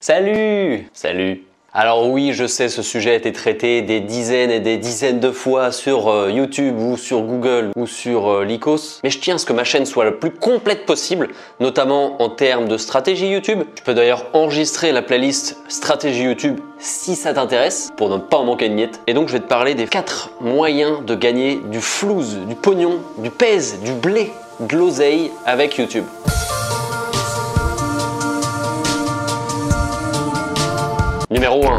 Salut Salut alors oui, je sais, ce sujet a été traité des dizaines et des dizaines de fois sur euh, YouTube ou sur Google ou sur euh, Lycos, mais je tiens à ce que ma chaîne soit la plus complète possible, notamment en termes de stratégie YouTube. Tu peux d'ailleurs enregistrer la playlist stratégie YouTube si ça t'intéresse, pour ne pas en manquer de miettes. Et donc je vais te parler des 4 moyens de gagner du flouze, du pognon, du pèse, du blé, de l'oseille avec YouTube. Numéro 1.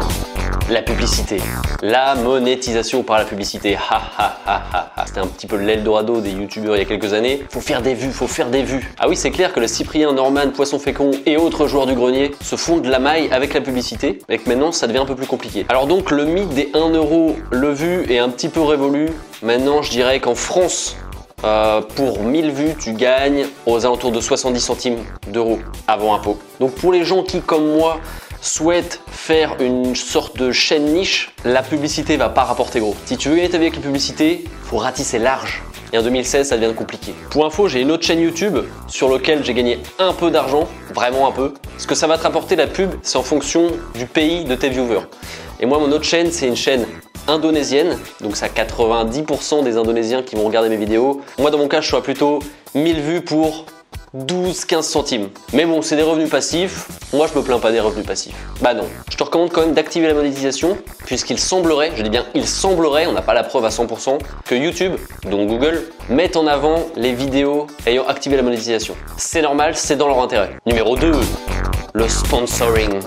La publicité. La monétisation par la publicité. Ha ha ha ha. C'était un petit peu l'Eldorado des youtubeurs il y a quelques années. Faut faire des vues, faut faire des vues. Ah oui, c'est clair que le Cyprien, Norman, Poisson Fécond et autres joueurs du grenier se font de la maille avec la publicité. Et que maintenant, ça devient un peu plus compliqué. Alors donc, le mythe des 1 euro le vu est un petit peu révolu. Maintenant, je dirais qu'en France, euh, pour 1000 vues, tu gagnes aux alentours de 70 centimes d'euros avant impôt. Donc pour les gens qui, comme moi, souhaite faire une sorte de chaîne niche, la publicité va pas rapporter gros. Si tu veux gagner ta vie avec la publicité, faut ratisser large. Et en 2016, ça devient compliqué. Pour info, j'ai une autre chaîne YouTube sur laquelle j'ai gagné un peu d'argent, vraiment un peu. Ce que ça va te rapporter la pub, c'est en fonction du pays de tes viewers. Et moi, mon autre chaîne, c'est une chaîne indonésienne, donc ça 90% des Indonésiens qui vont regarder mes vidéos. Moi, dans mon cas, je suis plutôt 1000 vues pour 12-15 centimes. Mais bon, c'est des revenus passifs. Moi, je me plains pas des revenus passifs. Bah non. Je te recommande quand même d'activer la monétisation, puisqu'il semblerait, je dis bien il semblerait, on n'a pas la preuve à 100%, que YouTube, donc Google, mette en avant les vidéos ayant activé la monétisation. C'est normal, c'est dans leur intérêt. Numéro 2, le sponsoring.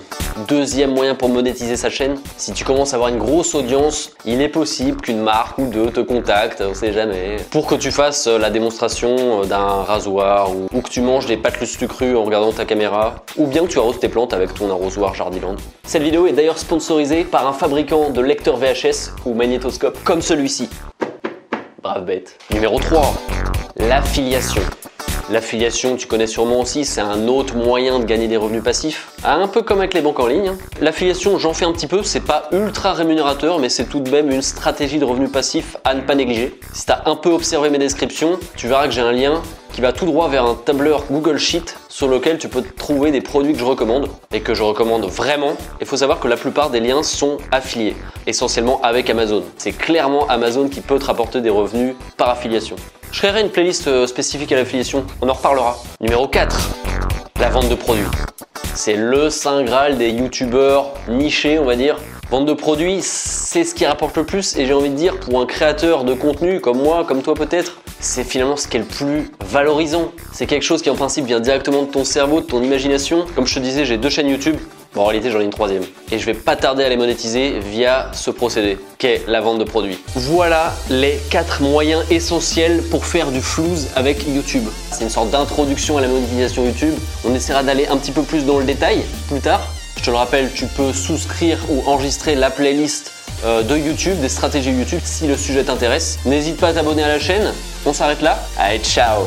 Deuxième moyen pour monétiser sa chaîne, si tu commences à avoir une grosse audience, il est possible qu'une marque ou deux te contacte, on sait jamais, pour que tu fasses euh, la démonstration euh, d'un rasoir ou, que tu manges des pâtes crues en regardant ta caméra, ou bien que tu arroses tes plantes avec ton arrosoir Jardiland. Cette vidéo est d'ailleurs sponsorisée par un fabricant de lecteurs VHS ou magnétoscope comme celui-ci. Brave bête. Numéro 3, l'affiliation. L'affiliation, tu connais sûrement aussi, c'est un autre moyen de gagner des revenus passifs. Un peu comme avec les banques en ligne. Hein. L'affiliation, j'en fais un petit peu, c'est pas ultra rémunérateur, mais c'est tout de même une stratégie de revenus passifs à ne pas négliger. Si t'as un peu observé mes descriptions, tu verras que j'ai un lien qui va tout droit vers un tableur Google Sheet sur lequel tu peux trouver des produits que je recommande et que je recommande vraiment. Il faut savoir que la plupart des liens sont affiliés, essentiellement avec Amazon. C'est clairement Amazon qui peut te rapporter des revenus par affiliation. Je créerai une playlist euh, spécifique à l'affiliation, on en reparlera. Numéro 4, la vente de produits. C'est le saint graal des youtubeurs nichés, on va dire. Vente de produits, c'est ce qui rapporte le plus et j'ai envie de dire pour un créateur de contenu comme moi, comme toi peut-être, c'est finalement ce qui est le plus valorisant. C'est quelque chose qui en principe vient directement de ton cerveau, de ton imagination. Comme je te disais, j'ai deux chaînes YouTube. En réalité, j'en ai une troisième. Et je vais pas tarder à les monétiser via ce procédé, qu'est la vente de produits. Voilà les quatre moyens essentiels pour faire du flouze avec YouTube. C'est une sorte d'introduction à la monétisation YouTube. On essaiera d'aller un petit peu plus dans le détail plus tard. Je te le rappelle, tu peux souscrire ou enregistrer la playlist euh, de YouTube, des stratégies YouTube si le sujet t'intéresse. N'hésite pas à t'abonner à la chaîne. On s'arrête là. Allez, ciao